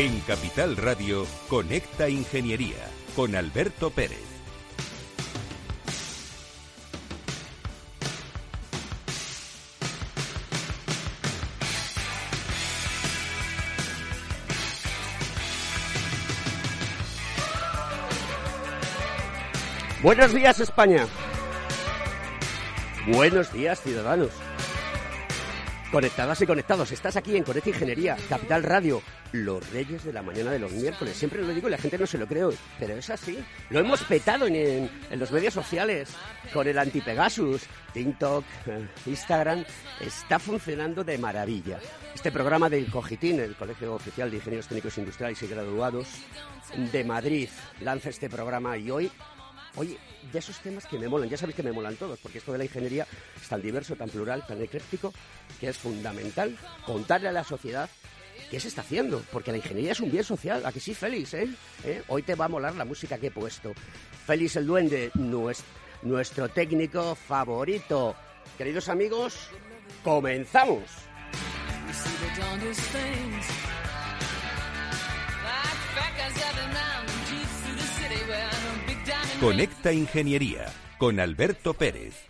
En Capital Radio, Conecta Ingeniería con Alberto Pérez. Buenos días España. Buenos días ciudadanos. Conectadas y conectados, estás aquí en Conecta Ingeniería, Capital Radio, los reyes de la mañana de los miércoles. Siempre lo digo y la gente no se lo cree, pero es así. Lo hemos petado en, los medios sociales, con el anti-Pegasus, TikTok, eh, Instagram. Está funcionando de maravilla. Este programa del COGITIN, el Colegio Oficial de Ingenieros Técnicos Industriales y Graduados de Madrid, lanza este programa y hoy Oye, de esos temas que me molan, ya sabéis que me molan todos, porque esto de la ingeniería es tan diverso, tan plural, tan ecléctico, que es fundamental contarle a la sociedad qué se está haciendo, porque la ingeniería es un bien social, aquí sí, Félix, ¿eh? ¿eh? Hoy te va a molar la música que he puesto. Félix el Duende, nuestro técnico favorito. Queridos amigos, comenzamos. Conecta Ingeniería con Alberto Pérez.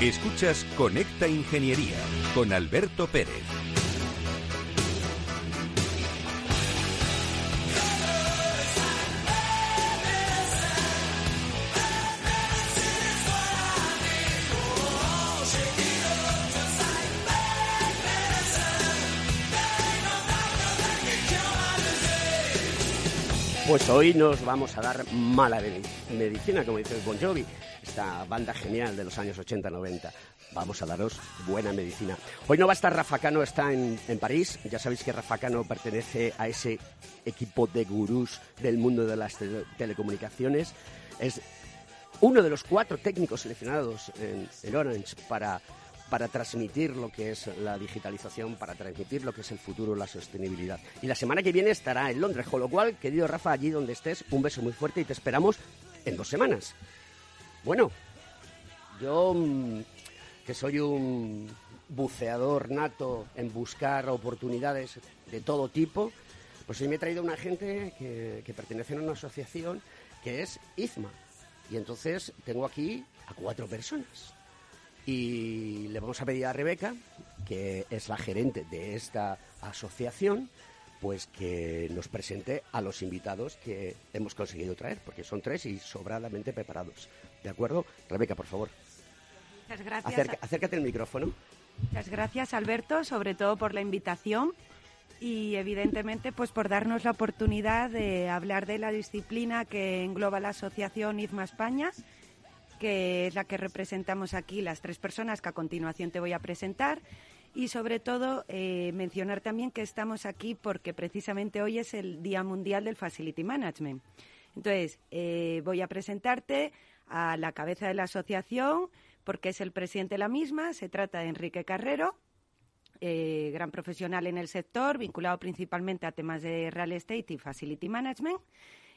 Escuchas Conecta Ingeniería con Alberto Pérez. Pues hoy nos vamos a dar mala medicina, como dice Bon Jovi esta banda genial de los años 80-90. Vamos a daros buena medicina. Hoy no va a estar Rafa Cano, está en, París. Ya sabéis que Rafa Cano pertenece a ese equipo de gurús del mundo de las telecomunicaciones. Es uno de los cuatro técnicos seleccionados en, Orange para para transmitir lo que es la digitalización, para transmitir lo que es el futuro, la sostenibilidad. Y la semana que viene estará en Londres, con lo cual, querido Rafa, allí donde estés, un beso muy fuerte y te esperamos en dos semanas. Bueno, yo mm, que soy un buceador nato en buscar oportunidades de todo tipo, pues hoy me he traído una gente que, que pertenece a una asociación que es IZMA. Y entonces tengo aquí a cuatro personas. Y le vamos a pedir a Rebeca, que es la gerente de esta asociación, pues que nos presente a los invitados que hemos conseguido traer, porque son tres y sobradamente preparados. ¿De acuerdo? Rebeca, por favor. Muchas gracias. acércate el micrófono. Muchas gracias, Alberto, sobre todo por la invitación y evidentemente pues por darnos la oportunidad de hablar de la disciplina que engloba la asociación IZMA España, que es la que representamos aquí las tres personas que a continuación te voy a presentar y sobre todo eh, mencionar también que estamos aquí porque precisamente hoy es el Día Mundial del Facility Management. Entonces, eh, voy a presentarte a la cabeza de la asociación porque es el presidente de la misma. Se trata de Enrique Carrero, eh, gran profesional en el sector, vinculado principalmente a temas de real estate y facility management.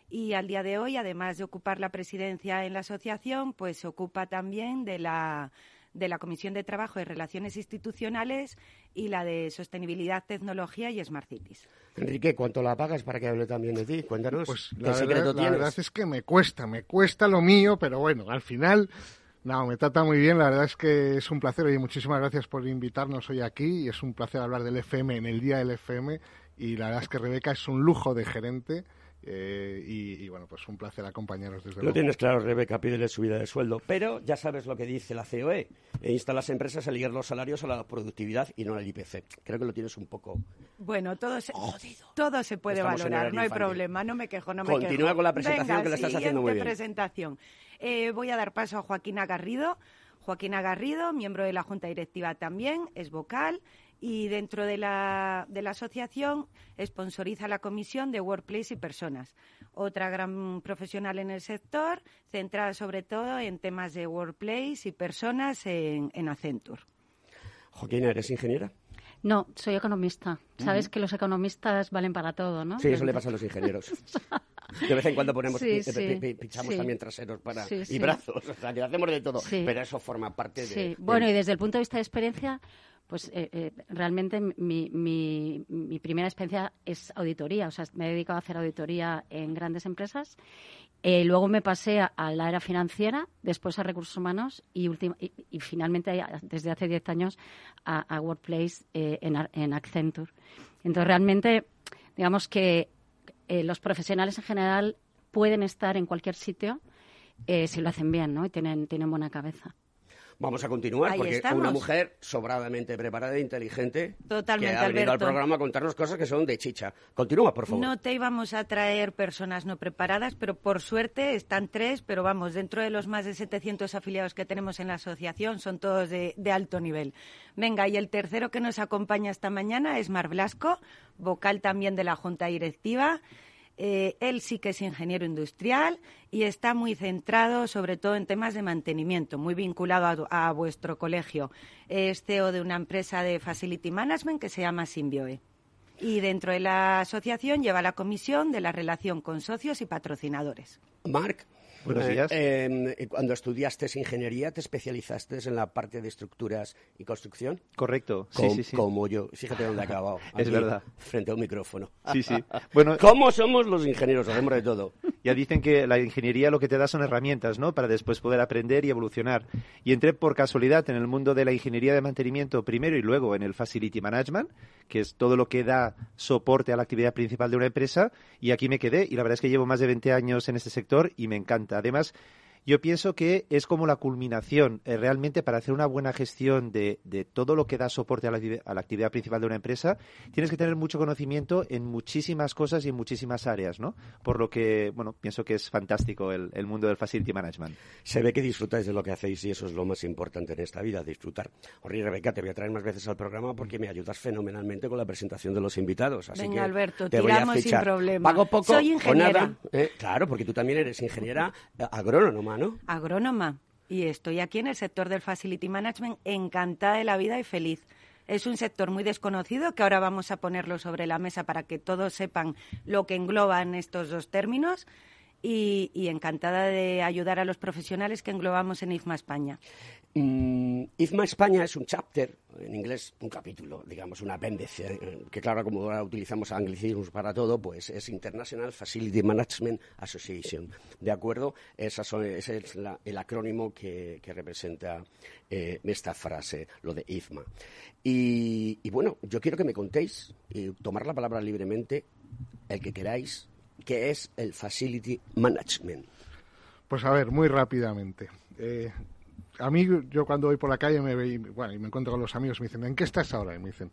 y al día de hoy, además de ocupar la presidencia en la asociación, pues se ocupa también de la de la Comisión de Trabajo y Relaciones Institucionales y la de Sostenibilidad, Tecnología y Smart Cities. Enrique, ¿cuánto la pagas para que hable también de ti? Cuéntanos. Pues ¿qué la, secreto verdad, tienes? la verdad es que me cuesta, me cuesta lo mío, pero bueno, al final, no, me trata muy bien. La verdad es que es un placer. Oye, muchísimas gracias por invitarnos hoy aquí y es un placer hablar del FM en el día del FM. Y la verdad es que Rebeca es un lujo de gerente. Eh, y, y, bueno, pues un placer acompañaros desde Lo luego. tienes claro, Rebeca, pídele subida de sueldo. Pero ya sabes lo que dice la COE. E insta a las empresas a ligar los salarios a la productividad y no al IPC. Creo que lo tienes un poco... Bueno, todo se, todo se puede Estamos valorar, no hay infantil. problema, no me quejo, no me Continúa quejo. con la presentación, Venga, que la estás haciendo muy bien. presentación. Eh, voy a dar paso a Joaquina Garrido. Joaquina Garrido, miembro de la Junta Directiva también, es vocal y dentro de la, de la asociación sponsoriza la comisión de Workplace y Personas. Otra gran profesional en el sector, centrada sobre todo en temas de Workplace y personas en, en Accenture. Joaquina, ¿eres ingeniera? No, soy economista. Sabes que los economistas valen para todo, ¿no? Sí, eso le pasa a los ingenieros. De vez en cuando ponemos, Sí, pi- sí, pi- pi- pinchamos sí. también traseros para, Sí, y brazos, o sea, que hacemos de todo. Sí. Pero eso forma parte de... Sí, de- bueno, y desde el punto de vista de experiencia, pues eh, eh, realmente mi, primera experiencia es auditoría. O sea, me he dedicado a hacer auditoría en grandes empresas. Eh, luego me pasé a, la era financiera, después a recursos humanos y, y, finalmente, desde hace 10 años, a, Workplace eh, en, en Accenture. Entonces, realmente, digamos que eh, los profesionales en general pueden estar en cualquier sitio si lo hacen bien, ¿no? Y tienen, tienen buena cabeza. Vamos a continuar Ahí porque estamos. una mujer sobradamente preparada e inteligente Totalmente, que ha venido al programa a contarnos cosas que son de chicha. Continúa, por favor. No te íbamos a traer personas no preparadas, pero por suerte están tres, pero vamos, dentro de los más de 700 afiliados que tenemos en la asociación, son todos de, de alto nivel. Venga, y el tercero que nos acompaña esta mañana es Mar Blasco, vocal también de la Junta Directiva. Eh, él sí que es ingeniero industrial y está muy centrado sobre todo en temas de mantenimiento, muy vinculado a, vuestro colegio. Es CEO de una empresa de Facility Management que se llama Symbioe. Y dentro de la asociación lleva la comisión de la relación con socios y patrocinadores. Buenos eh, días. eh, cuando estudiaste ingeniería, ¿te especializaste en la parte de estructuras y construcción? Correcto, Com- sí, sí. Como yo. Fíjate dónde he acabado. Es verdad. Frente a un micrófono. Sí, sí. Bueno, ¿Cómo somos los ingenieros? Hacemos de todo. ya dicen que la ingeniería lo que te da son herramientas, ¿no? Para después poder aprender y evolucionar. Y entré por casualidad en el mundo de la ingeniería de mantenimiento primero y luego en el Facility Management, que es todo lo que da soporte a la actividad principal de una empresa. Y aquí me quedé. Y la verdad es que llevo más de 20 años en este sector y me encanta. Además, yo pienso que es como la culminación eh, realmente para hacer una buena gestión de, de todo lo que da soporte a la, activi- a la actividad principal de una empresa. Tienes que tener mucho conocimiento en muchísimas cosas y en muchísimas áreas, ¿no? Por lo que, bueno, pienso que es fantástico el, el mundo del facility management. Se ve que disfrutáis de lo que hacéis y eso es lo más importante en esta vida, disfrutar. Oye, Rebeca, te voy a traer más veces al programa porque me ayudas fenomenalmente con la presentación de los invitados. Así Venga, que Alberto, te voy a tiramos sin problema. Pago poco Soy o ingeniera. nada. ¿eh? Claro, porque tú también eres ingeniera eh, agrónoma, ¿no? Agrónoma. Y estoy aquí en el sector del Facility Management encantada de la vida y feliz. Es un sector muy desconocido que ahora vamos a ponerlo sobre la mesa para que todos sepan lo que engloban estos dos términos y, encantada de ayudar a los profesionales que englobamos en IFMA España. Mm, IFMA España es un chapter, en inglés un capítulo, digamos, un apéndice, que claro, como ahora utilizamos anglicismos para todo, pues es International Facility Management Association. ¿De acuerdo? Esa son- ese es la- el acrónimo que, que representa eh, esta frase, lo de IFMA. Y, y bueno, yo quiero que me contéis, y tomar la palabra libremente, el que queráis, qué es el Facility Management. Pues a ver, muy rápidamente. Eh, a mí, yo cuando voy por la calle me ve bueno, y me encuentro con los amigos, me dicen, ¿en qué estás ahora? Y me dicen,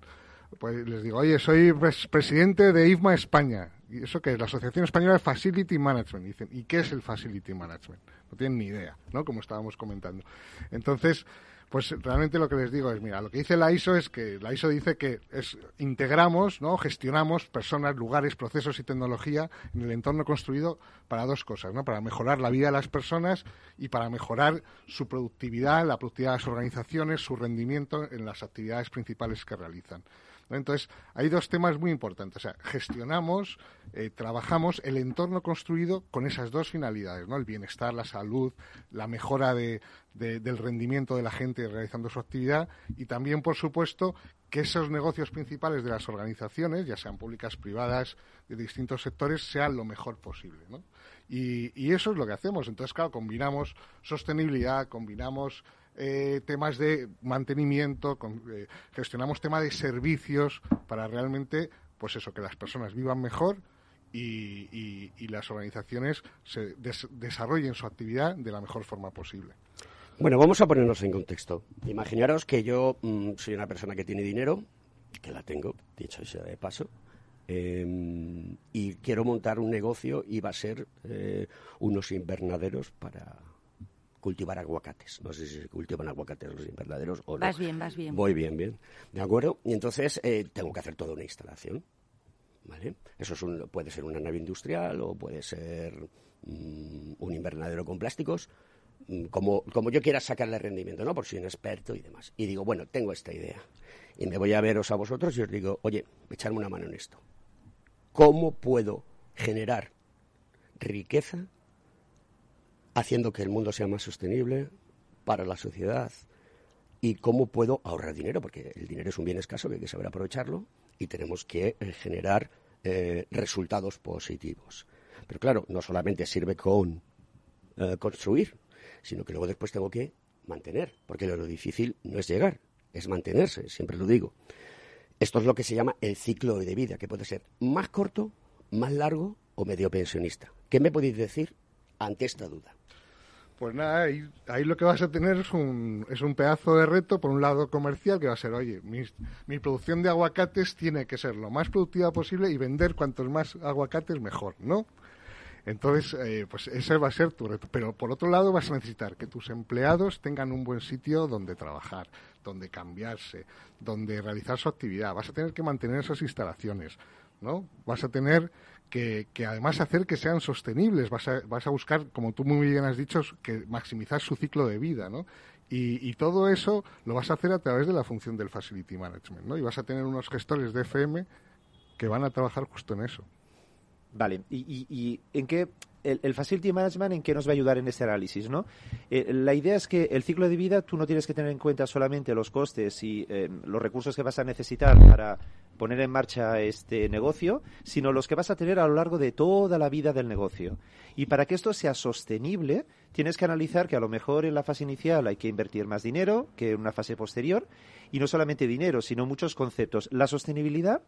pues les digo, oye, soy pres- presidente de IFMA España. ¿Y eso qué es? La Asociación Española de Facility Management. Y dicen, ¿y qué es el Facility Management? No tienen ni idea, ¿no? Como estábamos comentando. Entonces, pues realmente lo que les digo es, mira, lo que dice la ISO es que la ISO dice que es, integramos, ¿no? gestionamos personas, lugares, procesos y tecnología en el entorno construido para dos cosas, ¿no? Para mejorar la vida de las personas y para mejorar su productividad, la productividad de las organizaciones, su rendimiento en las actividades principales que realizan. Entonces, hay dos temas muy importantes. O sea, gestionamos, eh, trabajamos el entorno construido con esas dos finalidades, ¿no? El bienestar, la salud, la mejora de, del rendimiento de la gente realizando su actividad y también, por supuesto, que esos negocios principales de las organizaciones, ya sean públicas, privadas, de distintos sectores, sean lo mejor posible, ¿no? Y, eso es lo que hacemos. Entonces, claro, combinamos sostenibilidad, combinamos eh, temas de mantenimiento, eh, gestionamos temas de servicios para realmente, pues eso, que las personas vivan mejor y, las organizaciones se desarrollen su actividad de la mejor forma posible. Bueno, vamos a ponernos en contexto. Imaginaros que yo mm, soy una persona que tiene dinero, que la tengo, dicho sea de paso, em, y quiero montar un negocio y va a ser eh, unos invernaderos para cultivar aguacates. No sé si se cultivan aguacates los invernaderos o no. Vas bien, vas bien. Voy bien, bien. ¿De acuerdo? Y entonces eh, tengo que hacer toda una instalación. ¿Vale? Eso es un, puede ser una nave industrial o puede ser mm, un invernadero con plásticos Mm, como, como yo quiera sacarle rendimiento, ¿no? Por si un experto y demás. Y digo, bueno, tengo esta idea. Y me voy a veros a vosotros y os digo, oye, echarme una mano en esto. ¿Cómo puedo generar riqueza haciendo que el mundo sea más sostenible para la sociedad? ¿Y cómo puedo ahorrar dinero? Porque el dinero es un bien escaso que hay que saber aprovecharlo y tenemos que eh, generar eh, resultados positivos. Pero claro, no solamente sirve con eh, construir, sino que luego después tengo que mantener, porque lo difícil no es llegar, es mantenerse, siempre lo digo. Esto es lo que se llama el ciclo de vida, que puede ser más corto, más largo o medio pensionista. ¿Qué me podéis decir ante esta duda? Pues nada, ahí, lo que vas a tener es un, es un pedazo de reto, por un lado comercial, que va a ser, oye, mi, mi producción de aguacates tiene que ser lo más productiva posible y vender cuantos más aguacates mejor, ¿no? Entonces, eh, pues ese va a ser tu reto. Pero por otro lado, vas a necesitar que tus empleados tengan un buen sitio donde trabajar, donde cambiarse, donde realizar su actividad. Vas a tener que mantener esas instalaciones, ¿no? Vas a tener que, que además hacer que sean sostenibles. Vas a, vas a buscar, como tú muy bien has dicho, que maximizar su ciclo de vida, ¿no? Y, y, todo eso lo vas a hacer a través de la función del Facility Management, ¿no? Y vas a tener unos gestores de FM que van a trabajar justo en eso. Vale, ¿y, en qué el, Facility Management en qué nos va a ayudar en este análisis, ¿no? Eh, la idea es que el ciclo de vida tú no tienes que tener en cuenta solamente los costes y eh, los recursos que vas a necesitar para poner en marcha este negocio, sino los que vas a tener a lo largo de toda la vida del negocio. Y para que esto sea sostenible, tienes que analizar que a lo mejor en la fase inicial hay que invertir más dinero que en una fase posterior, y no solamente dinero, sino muchos conceptos. La sostenibilidad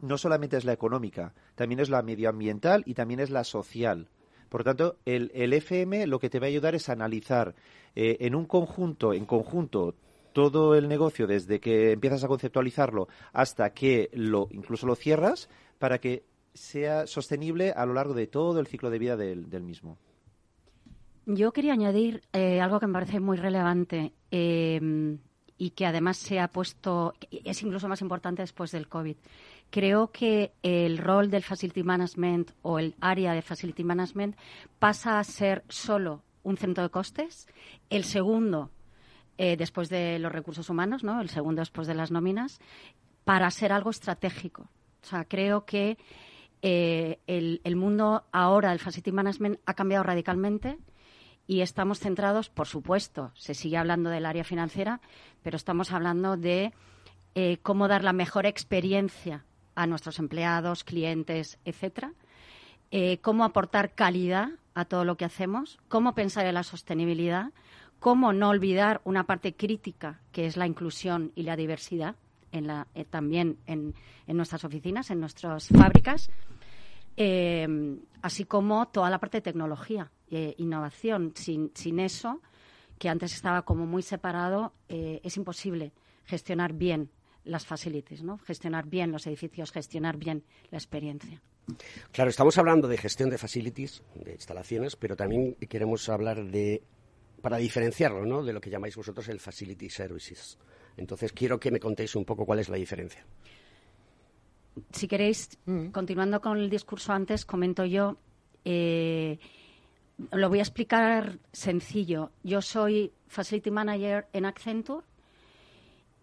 no solamente es la económica, también es la medioambiental y también es la social. Por tanto, el, FM lo que te va a ayudar es analizar eh, en un conjunto, en conjunto, todo el negocio desde que empiezas a conceptualizarlo hasta que lo incluso lo cierras para que sea sostenible a lo largo de todo el ciclo de vida del, mismo. Yo quería añadir eh, algo que me parece muy relevante eh, y que además se ha puesto, es incluso más importante después del COVID, creo que el rol del Facility Management o el área de Facility Management pasa a ser solo un centro de costes. El segundo, eh, después de los recursos humanos, ¿no? El segundo después de las nóminas, para ser algo estratégico. O sea, creo que eh, el, el, mundo ahora del Facility Management ha cambiado radicalmente y estamos centrados, por supuesto, se sigue hablando del área financiera, pero estamos hablando de eh, cómo dar la mejor experiencia a nuestros empleados, clientes, etcétera. Cómo aportar calidad a todo lo que hacemos, cómo pensar en la sostenibilidad, cómo no olvidar una parte crítica que es la inclusión y la diversidad en la, eh, también en, nuestras oficinas, en nuestras fábricas, eh, así como toda la parte de tecnología, e innovación. Sin, eso, que antes estaba como muy separado, es imposible gestionar bien las facilities, ¿no? Gestionar bien los edificios, gestionar bien la experiencia. Claro, estamos hablando de gestión de facilities, de instalaciones, pero también queremos hablar de, para diferenciarlo, ¿no? De lo que llamáis vosotros el facility services. Entonces, quiero que me contéis un poco cuál es la diferencia. Si queréis, mm. continuando con el discurso antes, comento yo. Eh, lo voy a explicar sencillo. Yo soy Facility Manager en Accenture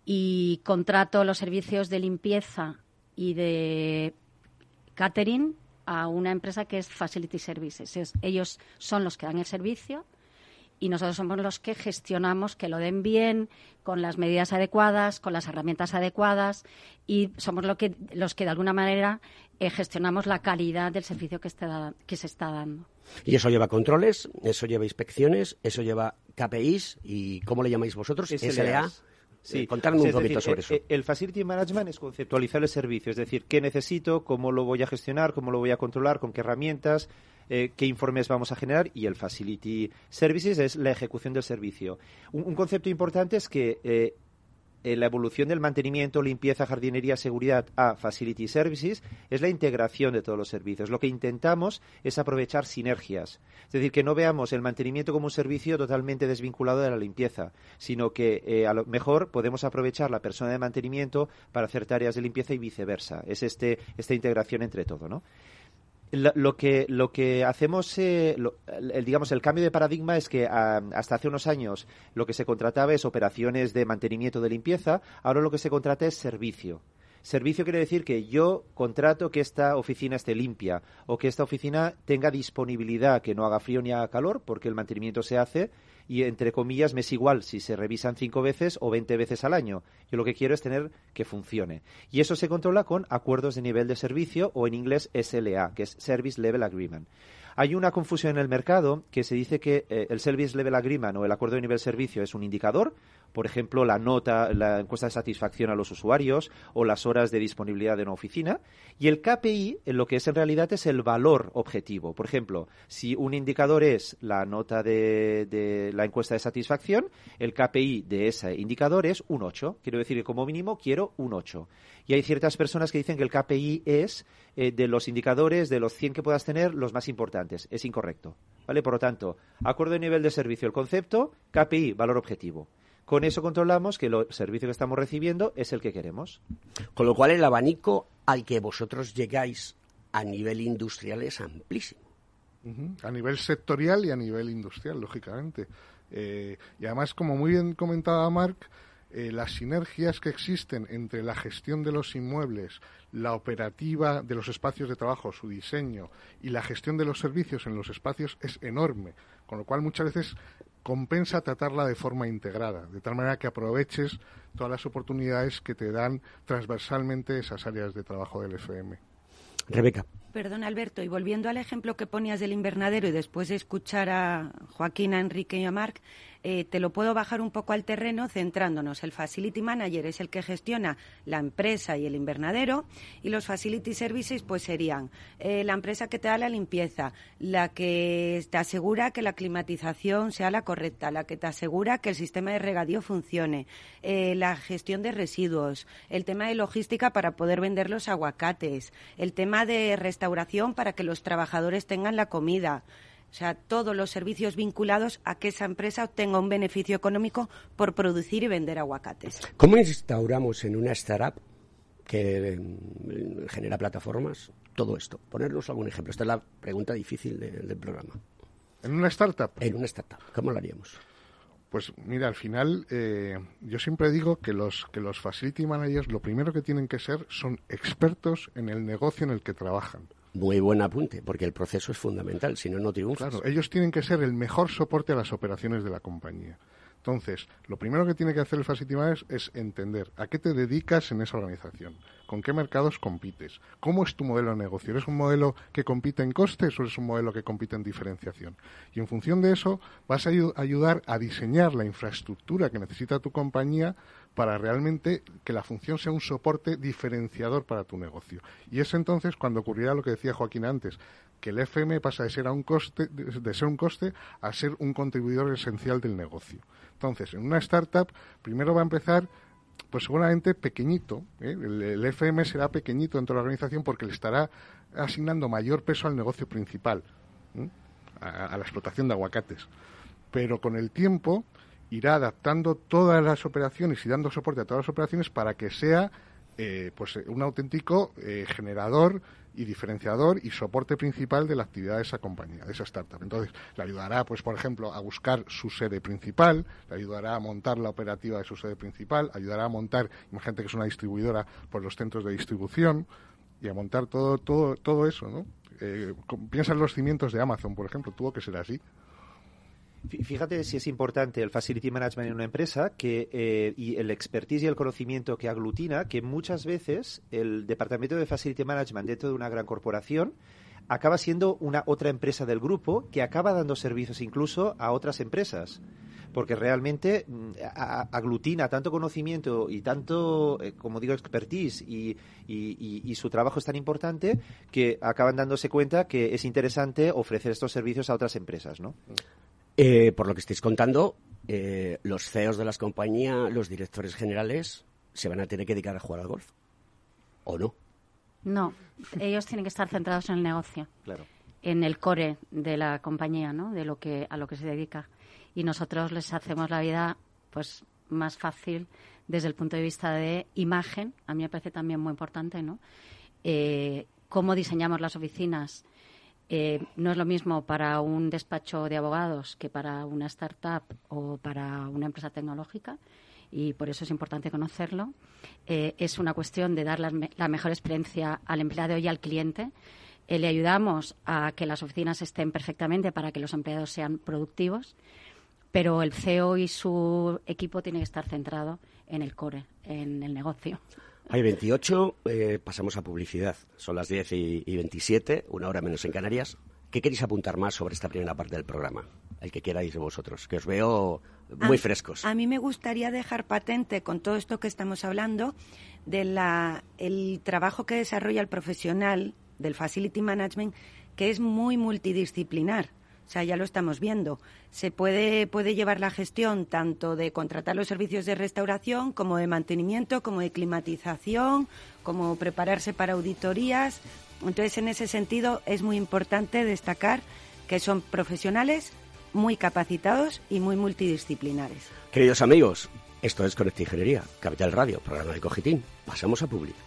y contrato los servicios de limpieza y de catering a una empresa que es Facility Services. ellos son los que dan el servicio y nosotros somos los que gestionamos que lo den bien, con las medidas adecuadas, con las herramientas adecuadas y somos lo que, los que de alguna manera eh, gestionamos la calidad del servicio que, que se está dando. Y eso lleva controles, eso lleva inspecciones, eso lleva KPIs y ¿cómo le llamáis vosotros? SLA. Sí, eh, contarme un poquito sobre eso. El, el Facility Management es conceptualizar el servicio, es decir, qué necesito, cómo lo voy a gestionar, cómo lo voy a controlar, con qué herramientas, eh, qué informes vamos a generar y el Facility Services es la ejecución del servicio. Un, concepto importante es que eh, la evolución del mantenimiento, limpieza, jardinería, seguridad a Facility Services es la integración de todos los servicios. Lo que intentamos es aprovechar sinergias. Es decir, que no veamos el mantenimiento como un servicio totalmente desvinculado de la limpieza, sino que eh, a lo mejor podemos aprovechar la persona de mantenimiento para hacer tareas de limpieza y viceversa. Es este, esta integración entre todo, ¿no? Lo, que, lo que hacemos, eh, el, digamos, el cambio de paradigma es que ah, hasta hace unos años lo que se contrataba es operaciones de mantenimiento de limpieza, ahora lo que se contrata es servicio. Servicio quiere decir que yo contrato que esta oficina esté limpia o que esta oficina tenga disponibilidad, que no haga frío ni haga calor, porque el mantenimiento se hace y entre comillas me es igual si se revisan cinco veces o veinte veces al año. Yo lo que quiero es tener que funcione. Y eso se controla con acuerdos de nivel de servicio o en inglés SLA, que es Service Level Agreement. Hay una confusión en el mercado que se dice que eh, el Service Level Agreement o el acuerdo de nivel servicio es un indicador, por ejemplo, la nota, la encuesta de satisfacción a los usuarios o las horas de disponibilidad de una oficina. Y el KPI, lo que es en realidad, es el valor objetivo. Por ejemplo, si un indicador es la nota de, la encuesta de satisfacción, el KPI de ese indicador es un 8. Quiero decir que como mínimo quiero un 8. Y hay ciertas personas que dicen que el KPI es eh, de los indicadores, de los 100 que puedas tener, los más importantes. Es incorrecto. ¿Vale? Por lo tanto, acuerdo de nivel de servicio, el concepto, KPI, valor objetivo. Con eso controlamos que el servicio que estamos recibiendo es el que queremos. Con lo cual el abanico al que vosotros llegáis a nivel industrial es amplísimo. A nivel sectorial y a nivel industrial, lógicamente. Eh, y además, como muy bien comentaba Marc, eh, las sinergias que existen entre la gestión de los inmuebles, la operativa de los espacios de trabajo, su diseño y la gestión de los servicios en los espacios es enorme. Con lo cual, muchas veces compensa tratarla de forma integrada, de tal manera que aproveches todas las oportunidades que te dan transversalmente esas áreas de trabajo del FM. Rebeca. Perdón, Alberto, y volviendo al ejemplo que ponías del invernadero y después de escuchar a Joaquín, a Enrique y a Marc, eh, te lo puedo bajar un poco al terreno centrándonos. El Facility Manager es el que gestiona la empresa y el invernadero y los Facility Services pues serían eh, la empresa que te da la limpieza, la que te asegura que la climatización sea la correcta, la que te asegura que el sistema de regadío funcione, eh, la gestión de residuos, el tema de logística para poder vender los aguacates, el tema de restauración para que los trabajadores tengan la comida. O sea, todos los servicios vinculados a que esa empresa obtenga un beneficio económico por producir y vender aguacates. ¿Cómo instauramos en una startup que mm, genera plataformas todo esto? Ponernos algún ejemplo. Esta es la pregunta difícil del programa. ¿En una startup? En una startup. ¿Cómo lo haríamos? Pues mira, al final eh, yo siempre digo que los, que los facility managers lo primero que tienen que ser son expertos en el negocio en el que trabajan. Muy buen apunte, porque el proceso es fundamental, si no, no triunfas. Claro, ellos tienen que ser el mejor soporte a las operaciones de la compañía. Entonces, lo primero que tiene que hacer el Facility es entender a qué te dedicas en esa organización, con qué mercados compites, cómo es tu modelo de negocio. ¿Eres un modelo que compite en costes o eres un modelo que compite en diferenciación? Y en función de eso, vas a ayudar a diseñar la infraestructura que necesita tu compañía para realmente que la función sea un soporte diferenciador para tu negocio. Y es entonces cuando ocurrirá lo que decía Joaquín antes, que el FM pasa de ser, a un coste, de ser un coste a ser un contribuidor esencial del negocio. Entonces, en una startup, primero va a empezar, pues seguramente pequeñito. ¿eh? El, FM será pequeñito dentro de la organización porque le estará asignando mayor peso al negocio principal, a, la explotación de aguacates. Pero con el tiempo irá adaptando todas las operaciones y dando soporte a todas las operaciones para que sea eh, pues un auténtico eh, generador y diferenciador y soporte principal de la actividad de esa compañía, de esa startup. Entonces, le ayudará, pues, por ejemplo, a buscar su sede principal, le ayudará a montar la operativa de su sede principal, ayudará a montar, imagínate que es una distribuidora por los centros de distribución y a montar todo, todo, todo eso, ¿no? Eh, piensa en los cimientos de Amazon, por ejemplo, tuvo que ser así. Fíjate si es importante el facility management en una empresa que, eh, y el expertise y el conocimiento que aglutina, que muchas veces el departamento de facility management dentro de una gran corporación acaba siendo una otra empresa del grupo que acaba dando servicios incluso a otras empresas porque realmente mm, aglutina tanto conocimiento y tanto, eh, como digo, expertise y, y, su trabajo es tan importante que acaban dándose cuenta que es interesante ofrecer estos servicios a otras empresas, ¿no? Eh, por lo que estáis contando, eh, los CEOs de las compañías, los directores generales, se van a tener que dedicar a jugar al golf. ¿O no? No, ellos tienen que estar centrados en el negocio. En el core de la compañía, ¿no? De lo que a lo que se dedica. Y nosotros les hacemos la vida, pues, más fácil desde el punto de vista de imagen. A mí me parece también muy importante, ¿no? Eh, cómo diseñamos las oficinas eh, no es lo mismo para un despacho de abogados que para una startup o para una empresa tecnológica y por eso es importante conocerlo. Eh, es una cuestión de dar la, mejor experiencia al empleado y al cliente. Eh, le ayudamos a que las oficinas estén perfectamente para que los empleados sean productivos, pero el CEO y su equipo tienen que estar centrado en el core, en el negocio. Hay 28, eh, pasamos a publicidad. Son las 10 y, 27, una hora menos en Canarias. ¿Qué queréis apuntar más sobre esta primera parte del programa? El que queráis de vosotros, que os veo muy frescos. A mí me gustaría dejar patente con todo esto que estamos hablando del el trabajo que desarrolla el profesional del Facility Management, que es muy multidisciplinar. O sea, ya lo estamos viendo. Se puede, puede llevar la gestión tanto de contratar los servicios de restauración como de mantenimiento, como de climatización, como prepararse para auditorías. Entonces, en ese sentido, es muy importante destacar que son profesionales muy capacitados y muy multidisciplinares. Queridos amigos, esto es Conecta Ingeniería, Capital Radio, programa de Cogitín. Pasamos a público.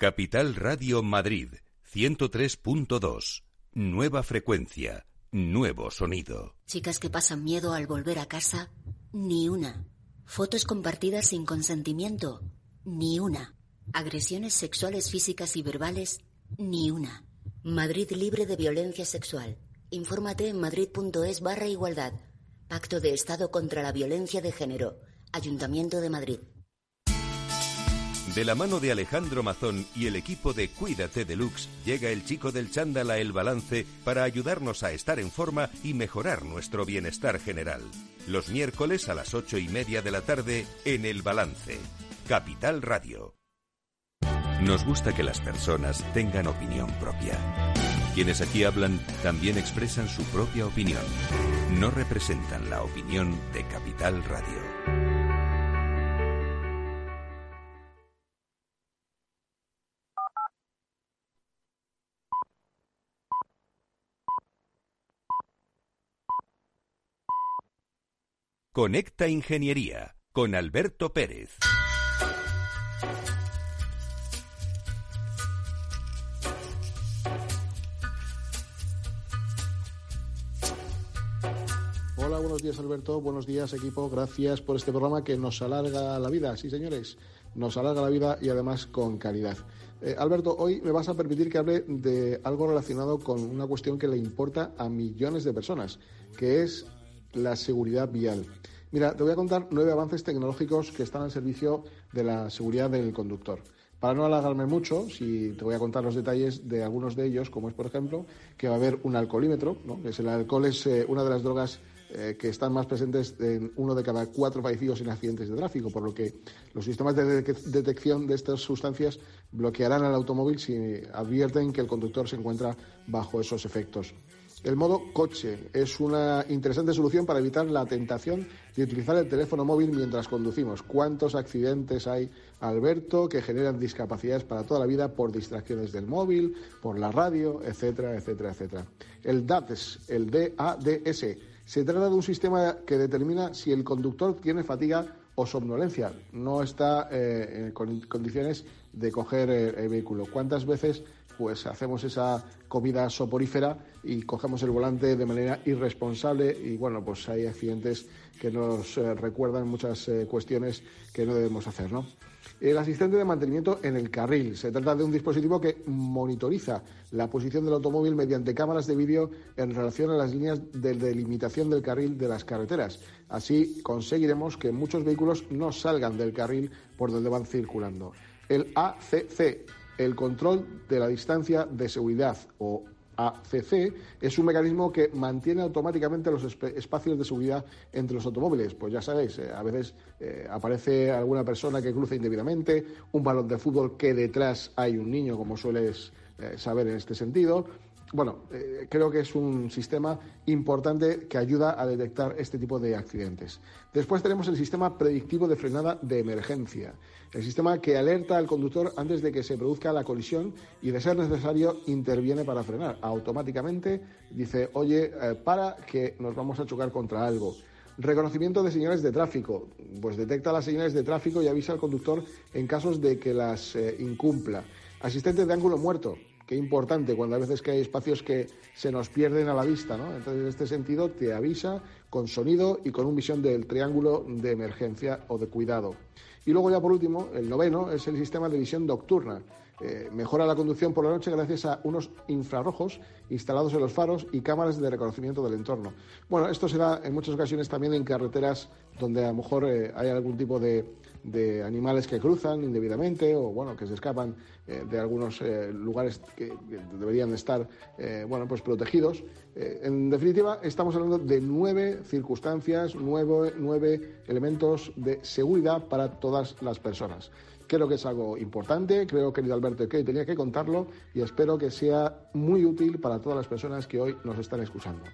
Capital Radio Madrid 103.2. Nueva frecuencia, nuevo sonido. Chicas que pasan miedo al volver a casa, ni una. Fotos compartidas sin consentimiento, ni una. Agresiones sexuales físicas y verbales, ni una. Madrid libre de violencia sexual. Infórmate en madrid.es barra igualdad. Pacto de Estado contra la Violencia de Género. Ayuntamiento de Madrid. De la mano de Alejandro Mazón y el equipo de Cuídate Deluxe, llega el chico del chándal a El Balance para ayudarnos a estar en forma y mejorar nuestro bienestar general. Los miércoles a las ocho y media de la tarde en El Balance. Capital Radio. Nos gusta que las personas tengan opinión propia. Quienes aquí hablan también expresan su propia opinión. No representan la opinión de Capital Radio. Conecta Ingeniería con Alberto Pérez. Hola, buenos días Alberto, buenos días equipo, gracias por este programa que nos alarga la vida, sí señores, nos alarga la vida y además con calidad. Eh, Alberto, hoy me vas a permitir que hable de algo relacionado con una cuestión que le importa a millones de personas, que es la seguridad vial. Mira, te voy a contar nueve avances tecnológicos que están al servicio de la seguridad del conductor. Para no alargarme mucho, si te voy a contar los detalles de algunos de ellos, como es, por ejemplo, que va a haber un alcoholímetro, ¿no? el alcohol es eh, una de las drogas eh, que están más presentes en uno de cada cuatro fallecidos en accidentes de tráfico, por lo que los sistemas de detección de estas sustancias bloquearán al automóvil si advierten que el conductor se encuentra bajo esos efectos. El modo coche es una interesante solución para evitar la tentación de utilizar el teléfono móvil mientras conducimos. ¿Cuántos accidentes hay, Alberto, que generan discapacidades para toda la vida por distracciones del móvil, por la radio, etcétera, etcétera, etcétera? El DADS, el DADS, se trata de un sistema que determina si el conductor tiene fatiga o somnolencia. No está eh, en condiciones de coger el vehículo. ¿Cuántas veces pues hacemos esa comida soporífera y cogemos el volante de manera irresponsable y bueno, pues hay accidentes que nos eh, recuerdan muchas eh, cuestiones que no debemos hacer, ¿no? El asistente de mantenimiento en el carril. Se trata de un dispositivo que monitoriza la posición del automóvil mediante cámaras de vídeo en relación a las líneas de delimitación del carril de las carreteras. Así conseguiremos que muchos vehículos no salgan del carril por donde van circulando. El ACC, el control de la distancia de seguridad o ACC es un mecanismo que mantiene automáticamente los espacios de seguridad entre los automóviles. Pues ya sabéis, eh, a veces eh, aparece alguna persona que cruza indebidamente, un balón de fútbol que detrás hay un niño, como sueles eh, saber en este sentido. Bueno, creo que es un sistema importante que ayuda a detectar este tipo de accidentes. Después tenemos el sistema predictivo de frenada de emergencia. El sistema que alerta al conductor antes de que se produzca la colisión y, de ser necesario, interviene para frenar. Automáticamente dice, oye, eh, para que nos vamos a chocar contra algo. Reconocimiento de señales de tráfico. Pues detecta las señales de tráfico y avisa al conductor en casos de que las eh, incumpla. Asistente de ángulo muerto. Qué importante cuando a veces que hay espacios que se nos pierden a la vista, ¿no? Entonces, en este sentido, te avisa con sonido y con un visión del triángulo de emergencia o de cuidado. Y luego ya por último, el noveno es el sistema de visión nocturna. Eh, mejora la conducción por la noche gracias a unos infrarrojos instalados en los faros y cámaras de reconocimiento del entorno. Bueno, esto se da en muchas ocasiones también en carreteras donde a lo mejor eh, hay algún tipo de, de animales que cruzan indebidamente o bueno que se escapan eh, de algunos eh, lugares que, deberían estar eh, bueno pues protegidos. En definitiva estamos hablando de nueve circunstancias nueve, nueve elementos de seguridad para todas las personas. Creo que es algo importante creo querido Alberto que tenía que contarlo y espero que sea muy útil para todas las personas que hoy nos están escuchando.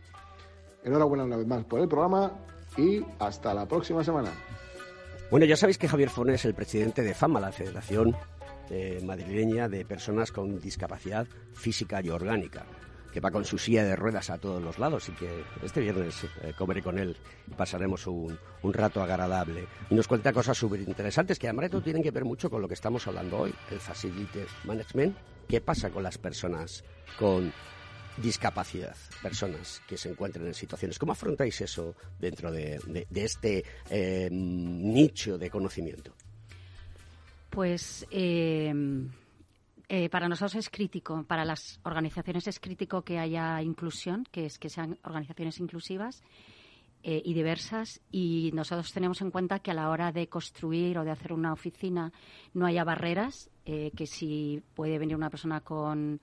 Enhorabuena una vez más por el programa y hasta la próxima semana bueno, ya sabéis que Javier Fornes es el presidente de FAMA, la Federación eh, Madrileña de Personas con Discapacidad Física y Orgánica, que va con su silla de ruedas a todos los lados y que este viernes eh, comeré con él y pasaremos un, rato agradable. Y nos cuenta cosas súper interesantes que además tienen que ver mucho con lo que estamos hablando hoy, el Facility Management. ¿Qué pasa con las personas con discapacidad, personas que se encuentren en situaciones. ¿Cómo afrontáis eso dentro de, este eh, nicho de conocimiento? Pues eh, eh, para nosotros es crítico, para las organizaciones es crítico que haya inclusión, que es que sean organizaciones inclusivas y diversas y nosotros tenemos en cuenta que a la hora de construir o de hacer una oficina no haya barreras, que si puede venir una persona con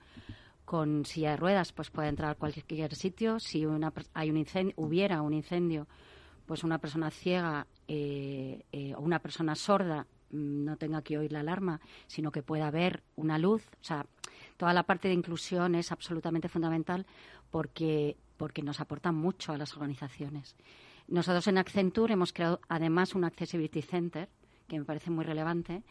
con silla de ruedas, pues puede entrar a cualquier sitio. Si una, hay un incendio, hubiera un incendio, pues una persona ciega eh, eh, o una persona sorda mm, no tenga que oír la alarma, sino que pueda ver una luz. O sea, toda la parte de inclusión es absolutamente fundamental porque, porque nos aporta mucho a las organizaciones. Nosotros en Accenture hemos creado además un Accessibility Center, que me parece muy relevante,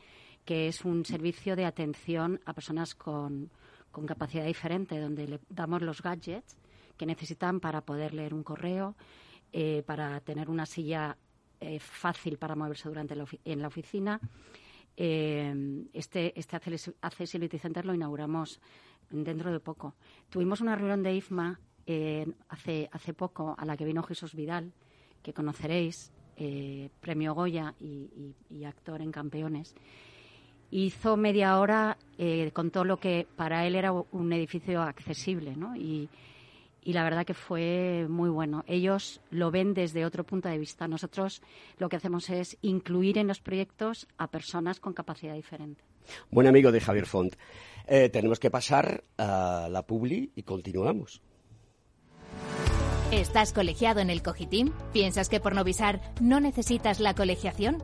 que es un servicio de atención a personas con, con capacidad diferente, donde le damos los gadgets que necesitan para poder leer un correo, eh, para tener una silla eh, fácil para moverse durante en la oficina. Eh, este, este Accessibility Center lo inauguramos dentro de poco. Tuvimos una reunión de IFMA hace, hace poco a la que vino Jesús Vidal, que conoceréis, premio Goya y actor en Campeones hizo media hora eh, con todo lo que para él era un edificio accesible, ¿no? Y, y la verdad que fue muy bueno. Ellos lo ven desde otro punto de vista. Nosotros lo que hacemos es incluir en los proyectos a personas con capacidad diferente. Buen amigo de Javier Font. Eh, tenemos que pasar a la publi y continuamos. ¿Estás colegiado en el Cogitim? ¿Piensas que por Novisar no necesitas la colegiación?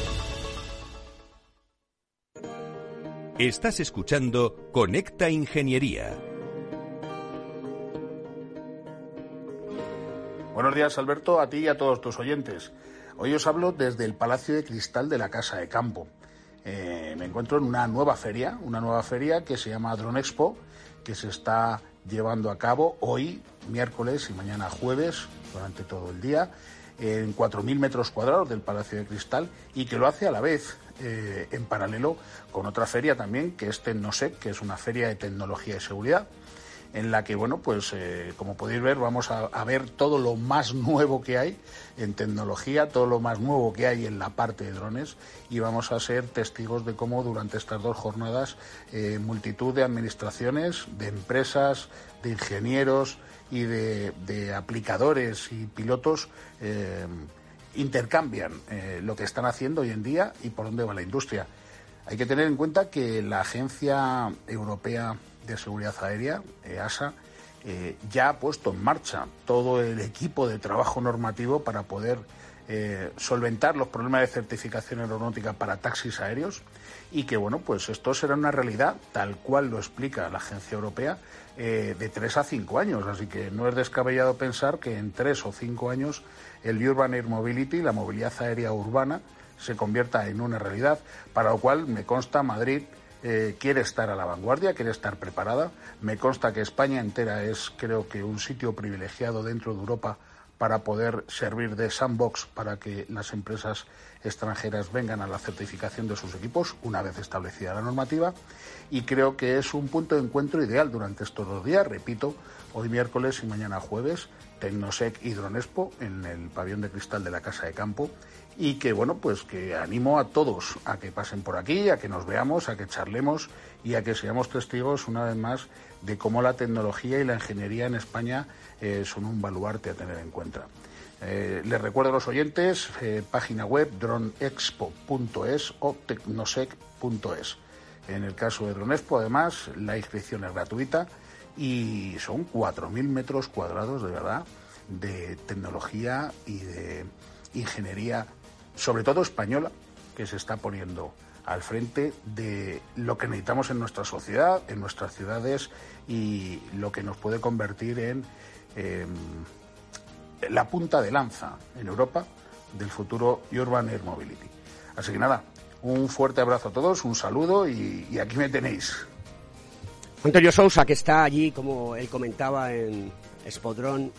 Estás escuchando Conecta Ingeniería. Buenos días, Alberto, a ti y a todos tus oyentes. Hoy os hablo desde el Palacio de Cristal de la Casa de Campo. Eh, me encuentro en una nueva feria, una nueva feria que se llama Drone Expo, que se está llevando a cabo hoy, miércoles y mañana jueves, durante todo el día, en 4.000 metros cuadrados del Palacio de Cristal y que lo hace a la vez eh, en paralelo con otra feria también, que es Tecnosec, que es una feria de tecnología y seguridad, en la que, bueno, pues eh, como podéis ver, vamos a, ver todo lo más nuevo que hay en tecnología, todo lo más nuevo que hay en la parte de drones y vamos a ser testigos de cómo durante estas dos jornadas eh, multitud de administraciones, de empresas, de ingenieros y de, aplicadores y pilotos eh, intercambian lo que están haciendo hoy en día y por dónde va la industria. Hay que tener en cuenta que la Agencia Europea de Seguridad Aérea, EASA, eh, ya ha puesto en marcha todo el equipo de trabajo normativo para poder eh, solventar los problemas de certificación aeronáutica para taxis aéreos y que, bueno, pues esto será una realidad tal cual lo explica la Agencia Europea eh, de tres a cinco años. Así que no es descabellado pensar que en tres o cinco años el Urban Air Mobility, la movilidad aérea urbana, se convierta en una realidad, para lo cual me consta Madrid eh, quiere estar a la vanguardia, quiere estar preparada. Me consta que España entera es, creo que, un sitio privilegiado dentro de Europa para poder servir de sandbox para que las empresas extranjeras vengan a la certificación de sus equipos una vez establecida la normativa y creo que es un punto de encuentro ideal durante estos dos días, repito, hoy miércoles y mañana jueves, Tecnosec y Dronespo en el pabellón de cristal de la Casa de Campo y que bueno pues que animo a todos a que pasen por aquí, a que nos veamos, a que charlemos y a que seamos testigos una vez más de cómo la tecnología y la ingeniería en España eh, son un baluarte a tener en cuenta. Eh, les recuerdo a los oyentes, eh, página web droneexpo.es o tecnosec.es. En el caso de Dronespo, además, la inscripción es gratuita y son 4.000 metros cuadrados de verdad de tecnología y de ingeniería sobre todo española, que se está poniendo al frente de lo que necesitamos en nuestra sociedad, en nuestras ciudades y lo que nos puede convertir en em, la punta de lanza en Europa del futuro Urban Air Mobility. Así que nada, un fuerte abrazo a todos, un saludo y, aquí me tenéis. Antonio Sousa, que está allí, como él comentaba, en Espodrón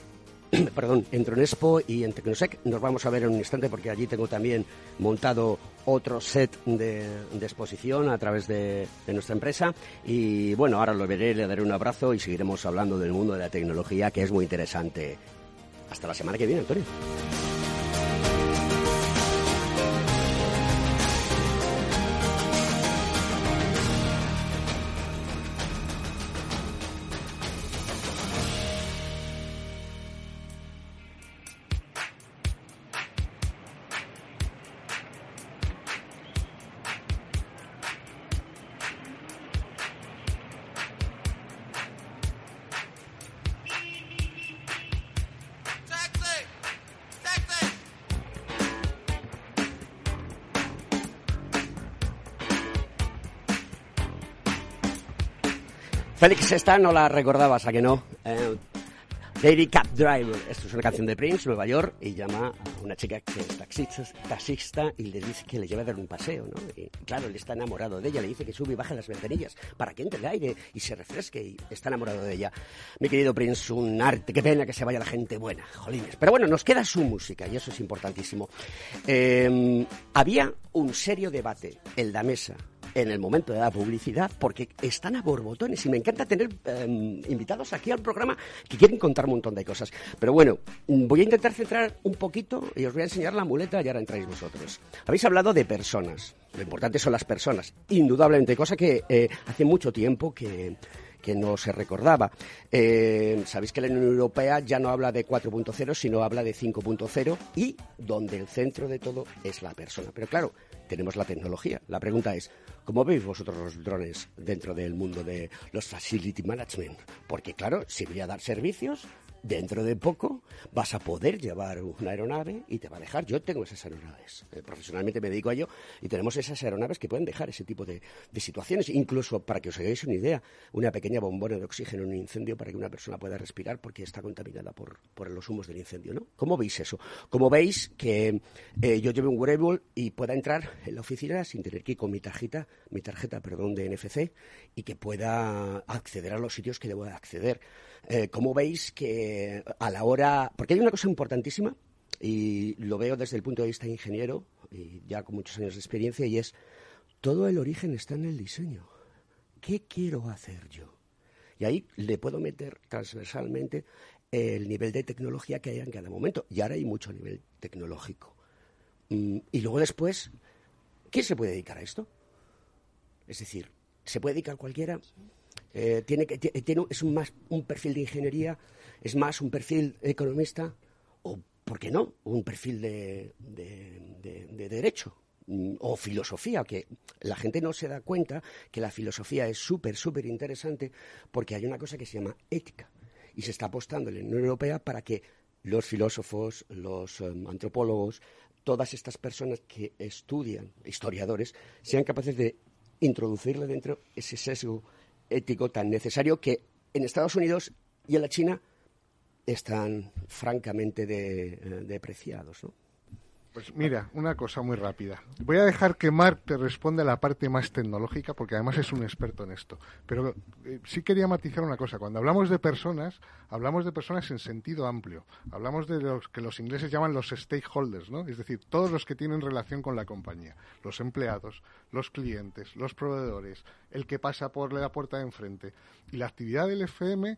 perdón, en Tronespo y en Tecnosec. Nos vamos a ver en un instante porque allí tengo también montado otro set de, exposición a través de, de, nuestra empresa. Y bueno, ahora lo veré, le daré un abrazo y seguiremos hablando del mundo de la tecnología que es muy interesante. Hasta la semana que viene, Antonio. Esta no la recordabas, ¿a que no? Eh, Lady Cab Driver. Esto es una canción de Prince, Nueva York, y llama a una chica que es taxista, taxista y le dice que le lleva a dar un paseo, ¿no? Y claro, él está enamorado de ella, le dice que sube y baja las ventanillas para que entre el aire y se refresque y está enamorado de ella. Mi querido Prince, un arte, qué pena que se vaya la gente buena, jolines. Pero bueno, nos queda su música y eso es importantísimo. Eh, había un serio debate en la mesa en el momento de la publicidad porque están a borbotones y me encanta tener em, invitados aquí al programa que quieren contar un montón de cosas. Pero bueno, voy a intentar centrar un poquito y os voy a enseñar la muleta y ahora entráis vosotros. Habéis hablado de personas. Lo importante son las personas, indudablemente, cosa que eh, hace mucho tiempo que que no se recordaba. Eh, Sabéis que la Unión Europea ya no habla de 4.0, sino habla de 5.0 y donde el centro de todo es la persona. Pero claro, tenemos la tecnología. La pregunta es, ¿cómo veis vosotros los drones dentro del mundo de los facility management? Porque claro, si voy a dar servicios, dentro de poco vas a poder llevar una aeronave y te va a dejar. Yo tengo esas aeronaves. Eh, profesionalmente me dedico a ello y tenemos esas aeronaves que pueden dejar ese tipo de, situaciones. Incluso, para que os hagáis una idea, una pequeña bombona de oxígeno en un incendio para que una persona pueda respirar porque está contaminada por, por los humos del incendio. ¿no? ¿Cómo veis eso? ¿Cómo veis que eh, yo lleve un wearable y pueda entrar en la oficina sin tener que ir con mi tarjeta, mi tarjeta perdón, de NFC y que pueda acceder a los sitios que debo acceder? Eh, ¿Cómo veis que a la hora... Porque hay una cosa importantísima, y lo veo desde el punto de vista ingeniero, y ya con muchos años de experiencia, y es, todo el origen está en el diseño. ¿Qué quiero hacer yo? Y ahí le puedo meter transversalmente el nivel de tecnología que haya en cada momento. Y ahora hay mucho nivel tecnológico. Mm, y luego después, ¿quién se puede dedicar a esto? Es decir, ¿se puede dedicar cualquiera? Eh, tiene que, tiene, es un, más un perfil de ingeniería, es más un perfil economista, o, ¿por qué no?, un perfil de, de, de derecho mm, o filosofía, que la gente no se da cuenta que la filosofía es súper, súper interesante porque hay una cosa que se llama ética y se está apostando en la Unión Europea para que los filósofos, los um, antropólogos, todas estas personas que estudian, historiadores, sean capaces de introducirle dentro ese sesgo ético tan necesario que en Estados Unidos y en la China están francamente eh, depreciados. ¿no? Pues mira, una cosa muy rápida. Voy a dejar que Mark te responda la parte más tecnológica, porque además es un experto en esto. Pero eh, sí quería matizar una cosa. Cuando hablamos de personas, hablamos de personas en sentido amplio. Hablamos de los que los ingleses llaman los stakeholders, ¿no? Es decir, todos los que tienen relación con la compañía. Los empleados, los clientes, los proveedores, el que pasa por la puerta de enfrente. Y la actividad del FM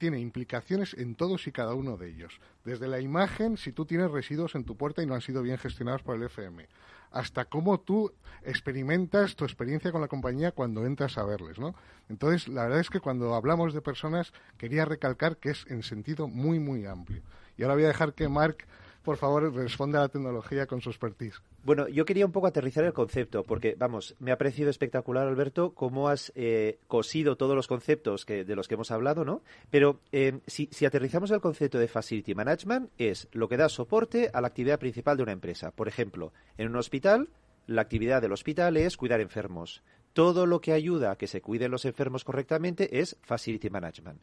tiene implicaciones en todos y cada uno de ellos. Desde la imagen, si tú tienes residuos en tu puerta y no han sido bien gestionados por el FM, hasta cómo tú experimentas tu experiencia con la compañía cuando entras a verles, ¿no? Entonces, la verdad es que cuando hablamos de personas, quería recalcar que es en sentido muy, muy amplio. Y ahora voy a dejar que Mark por favor, responde a la tecnología con su expertise. Bueno, yo quería un poco aterrizar el concepto, porque, vamos, me ha parecido espectacular, Alberto, cómo has eh, cosido todos los conceptos de los que hemos hablado, ¿no? Pero eh, si, si aterrizamos el concepto de Facility Management, es lo que da soporte a la actividad principal de una empresa. Por ejemplo, en un hospital, la actividad del hospital es cuidar enfermos. Todo lo que ayuda a que se cuiden los enfermos correctamente es Facility Management.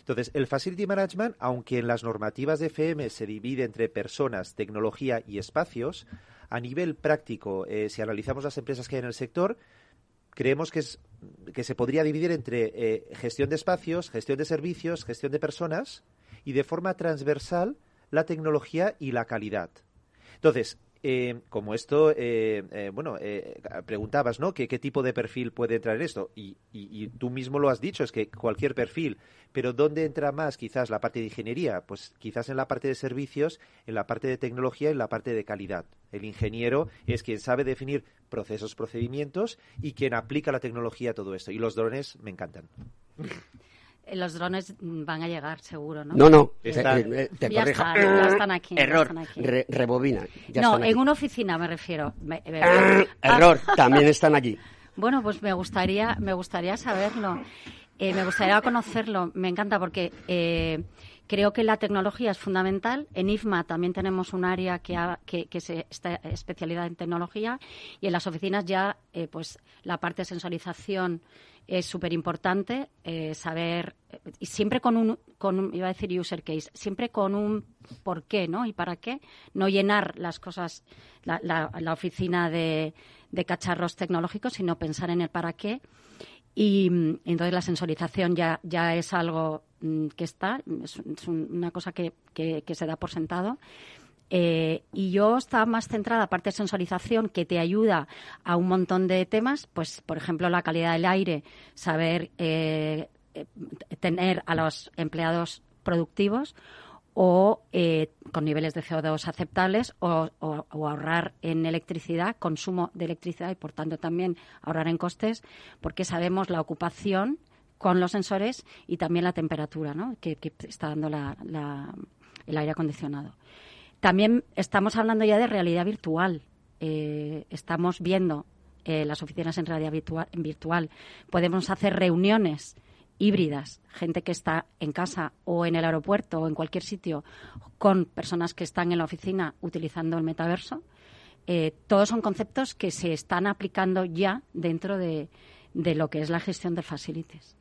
Entonces, el Facility Management, aunque en las normativas de FM se divide entre personas, tecnología y espacios, a nivel práctico, eh, si analizamos las empresas que hay en el sector, creemos que, es, que se podría dividir entre eh, gestión de espacios, gestión de servicios, gestión de personas y de forma transversal la tecnología y la calidad. Entonces, eh, como esto, eh, eh, bueno, preguntabas, ¿no? ¿Qué, tipo de perfil puede entrar en esto? Y, y, tú mismo lo has dicho, es que cualquier perfil. Pero ¿dónde entra más quizás la parte de ingeniería? Pues quizás en la parte de servicios, en la parte de tecnología y en la parte de calidad. El ingeniero es quien sabe definir procesos, procedimientos y quien aplica la tecnología a todo esto. Y los drones me encantan. los drones van a llegar seguro, ¿no? No, no, eh, eh, te ya, están, ya, están, aquí. Error, están aquí. Re, rebobina. no, en una oficina me refiero. Error, también están aquí. Bueno, pues me gustaría, me gustaría saberlo. Eh, me gustaría conocerlo, me encanta porque eh, creo que la tecnología es fundamental. En IFMA también tenemos un área que, que, está especializada en tecnología y en las oficinas ya eh, pues la parte de sensorización es súper importante saber y siempre con un, con iba a decir user case siempre con un por qué no y para qué no llenar las cosas la, la, oficina de, de cacharros tecnológicos sino pensar en el para qué y mm, entonces la sensorización ya, ya es algo que está, es, una cosa que, que, se da por sentado. Eh, y yo estaba más centrada, aparte de sensorización, que te ayuda a un montón de temas, pues, por ejemplo, la calidad del aire, saber eh, tener a los empleados productivos o eh, con niveles de CO2 aceptables o, ahorrar en electricidad, consumo de electricidad y por tanto también ahorrar en costes, porque sabemos la ocupación con los sensores y también la temperatura ¿no? que, está dando el aire acondicionado. También estamos hablando ya de realidad virtual. Eh, estamos viendo eh, las oficinas en realidad virtual, virtual. Podemos hacer reuniones híbridas, gente que está en casa o en el aeropuerto o en cualquier sitio con personas que están en la oficina utilizando el metaverso. Eh, todos son conceptos que se están aplicando ya dentro de, lo que es la gestión de facilities.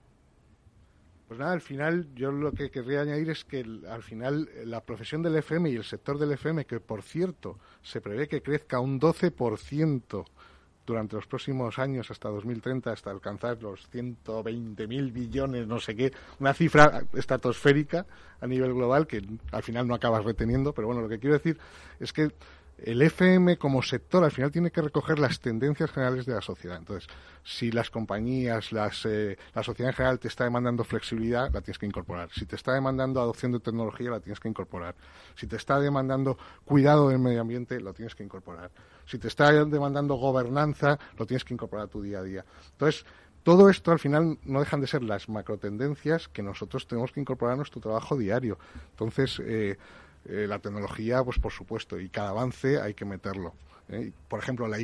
Pues nada, al final yo lo que querría añadir es que al final la profesión del FM y el sector del FM, que por cierto se prevé que crezca un 12% durante los próximos años hasta 2030 hasta alcanzar los 120 mil billones, no sé qué, una cifra estratosférica a nivel global que al final no acabas reteniendo, pero bueno, lo que quiero decir es que el FM como sector al final tiene que recoger las tendencias generales de la sociedad. Entonces, si las compañías, las, eh, la sociedad en general te está demandando flexibilidad, la tienes que incorporar. Si te está demandando adopción de tecnología, la tienes que incorporar. Si te está demandando cuidado del medio ambiente, lo tienes que incorporar. Si te está demandando gobernanza, lo tienes que incorporar a tu día a día. Entonces, todo esto al final no dejan de ser las macrotendencias que nosotros tenemos que incorporar a nuestro trabajo diario. Entonces, eh, eh, la tecnología, pues por supuesto, y cada avance hay que meterlo. ¿eh? Por ejemplo, la,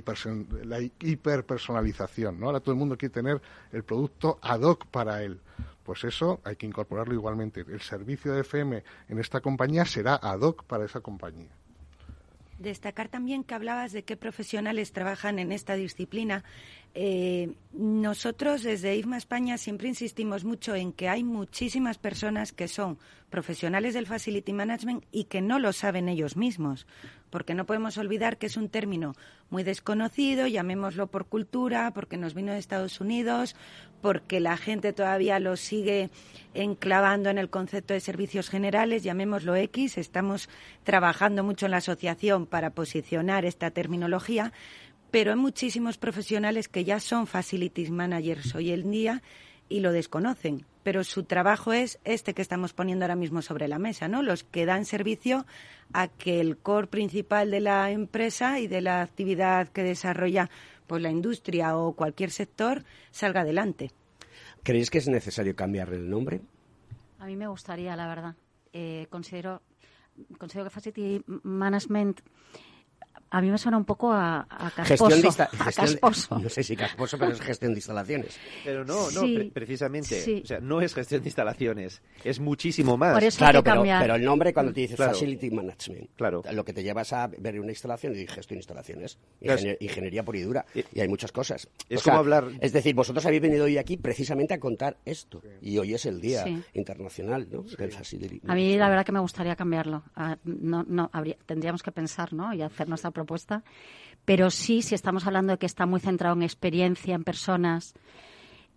la hiperpersonalización, ¿no? Ahora todo el mundo quiere tener el producto ad hoc para él. Pues eso hay que incorporarlo igualmente. El servicio de FM en esta compañía será ad hoc para esa compañía. Destacar también que hablabas de qué profesionales trabajan en esta disciplina. Eh, nosotros desde IFMA España siempre insistimos mucho en que hay muchísimas personas que son profesionales del Facility Management y que no lo saben ellos mismos, porque no podemos olvidar que es un término muy desconocido, llamémoslo por cultura, porque nos vino de Estados Unidos, porque la gente todavía lo sigue enclavando en el concepto de servicios generales, llamémoslo X, estamos trabajando mucho en la asociación para posicionar esta terminología, pero hay muchísimos profesionales que ya son facilities managers hoy en día y lo desconocen. Pero su trabajo es este que estamos poniendo ahora mismo sobre la mesa, ¿no? Los que dan servicio a que el core principal de la empresa y de la actividad que desarrolla pues la industria o cualquier sector salga adelante. ¿Creéis que es necesario cambiar el nombre? A mí me gustaría, la verdad. Eh, considero, considero que Facility Management a mí me suena un poco a, a casposo. Gestión no sé si casposo, pero es gestión de instalaciones. Pero no, no, precisamente. O sea, no es gestión de instalaciones, es muchísimo más. claro, pero, el nombre cuando te dice Facility Management, claro. lo que te llevas a ver una instalación y gestión de instalaciones, ingeniería pura y dura, y hay muchas cosas. Es como hablar... Es decir, vosotros habéis venido hoy aquí precisamente a contar esto, y hoy es el Día Internacional del Facility A mí la verdad que me gustaría cambiarlo. Ah, no, no, tendríamos que pensar ¿no? y hacer nuestra propuesta, pero sí, si estamos hablando de que está muy centrado en experiencia, en personas,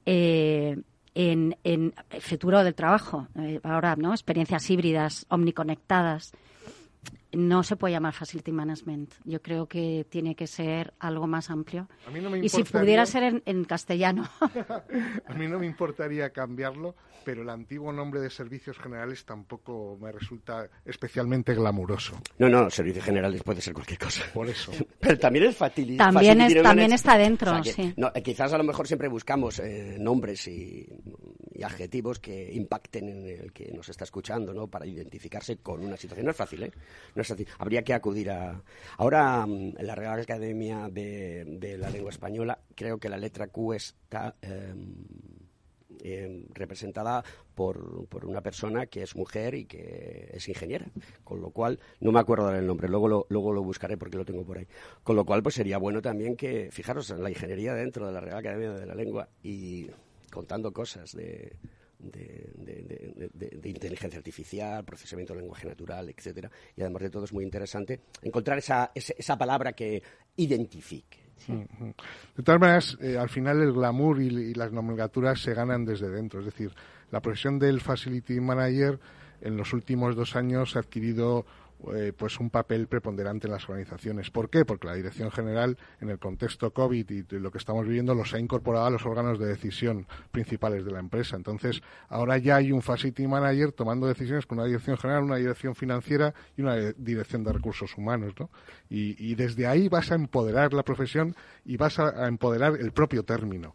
eh, en, en, futuro del trabajo, eh, ahora, ¿no? Experiencias híbridas, omniconectadas, no se puede llamar facility management. Yo creo que tiene que ser algo más amplio. y si pudiera ser en, castellano. a mí no me importaría cambiarlo, pero el antiguo nombre de servicios generales tampoco me resulta especialmente glamuroso. No, no, servicios generales puede ser cualquier cosa. Por eso. pero también es facility. También, también está dentro, sí. Eh, quizás a lo mejor siempre buscamos eh, nombres y, adjetivos que impacten en el que nos está escuchando, ¿no? Para identificarse con una situación. No es fácil, ¿eh? Habría que acudir a... Ahora, mm, en la Real Academia de, la Lengua Española, creo que la letra Q está... Eh, representada por, una persona que es mujer y que es ingeniera, con lo cual, no me acuerdo del nombre, luego lo, luego lo buscaré porque lo tengo por ahí. Con lo cual, pues sería bueno también que, fijaros, en la ingeniería dentro de la Real Academia de la Lengua y contando cosas de, de, inteligencia artificial, procesamiento de lenguaje natural, etcétera. Y además de todo es muy interesante encontrar esa, esa, palabra que identifique. De todas maneras, eh, al final el glamour y, las nomenclaturas se ganan desde dentro. Es decir, la profesión del Facility Manager en los últimos dos años ha adquirido eh, pues un papel preponderante en las organizaciones. ¿Por qué? Porque la Dirección General, en el contexto COVID y lo que estamos viviendo, los ha incorporado a los órganos de decisión principales de la empresa. Entonces, ahora ya hay un Facility Manager tomando decisiones con una Dirección General, una Dirección Financiera y una Dirección de Recursos Humanos. ¿no? Y, desde ahí vas a empoderar la profesión y vas a empoderar el propio término.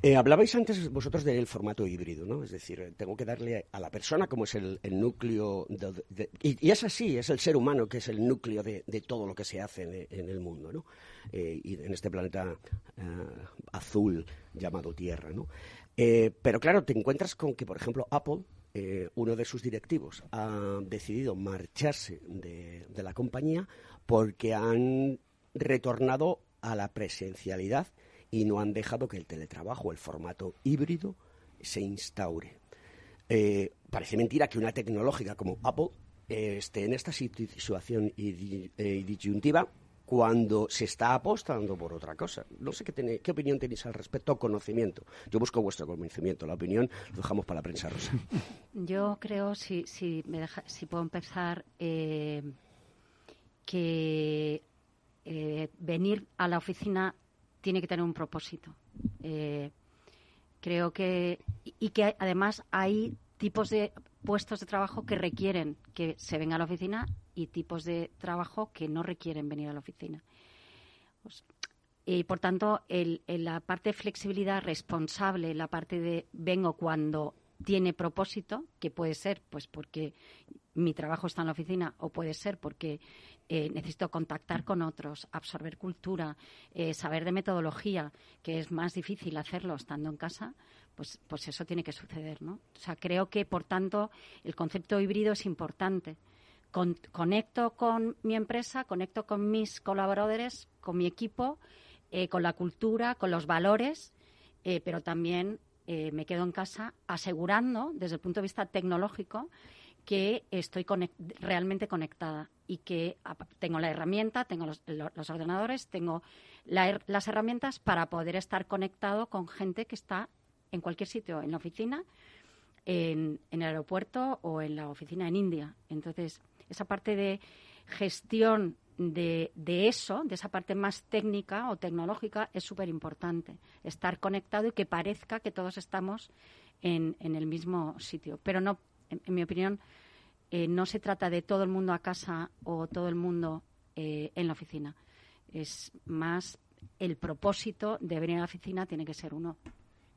Eh, hablabais antes vosotros del formato híbrido, ¿no? Es decir, eh, tengo que darle a la persona como es el, núcleo, y, es así, es el ser humano que es el núcleo de, todo lo que se hace en, el mundo, ¿no? Eh, y en este planeta azul llamado Tierra, ¿no? pero claro, te encuentras con que, por ejemplo, Apple, uno de sus directivos, ha decidido marcharse de la compañía porque han retornado a la presencialidad y no han dejado que el teletrabajo, el formato híbrido, se instaure. Eh, parece mentira que una tecnológica como Apple eh, esté en esta situación eh, disyuntiva cuando se está apostando por otra cosa. No sé qué, qué opinión tenéis al respecto, conocimiento. Yo busco vuestro conocimiento, la opinión lo dejamos para la prensa rosa. Yo creo, si, si, me deja, si puedo empezar, que venir a la oficina tiene que tener un propósito. Eh, creo que y que además hay tipos de puestos de trabajo que requieren que se venga a la oficina y tipos de trabajo que no requieren venir a la oficina. Pues, y por tanto, el, la parte de flexibilidad responsable, la parte de vengo cuando tiene propósito, que puede ser pues porque mi trabajo está en la oficina o puede ser porque eh, necesito contactar con otros, absorber cultura, eh, saber de metodología, que es más difícil hacerlo estando en casa, pues, pues eso tiene que suceder, ¿no? O sea, creo que, por tanto, el concepto híbrido es importante. conecto con mi empresa, conecto con mis colaboradores, con mi equipo, eh, con la cultura, con los valores, pero también me quedo en casa asegurando, desde el punto de vista tecnológico, que estoy realmente conectada y que tengo la herramienta, tengo los, ordenadores, tengo las herramientas para poder estar conectado con gente que está en cualquier sitio, en la oficina, en, el aeropuerto o en la oficina en India. Entonces, esa parte de gestión de, eso, de esa parte más técnica o tecnológica, es súper importante. Estar conectado y que parezca que todos estamos en, en el mismo sitio. Pero no en, mi opinión, eh, no se trata de todo el mundo a casa o todo el mundo eh, en la oficina. Es más el propósito de venir a la oficina tiene que ser uno.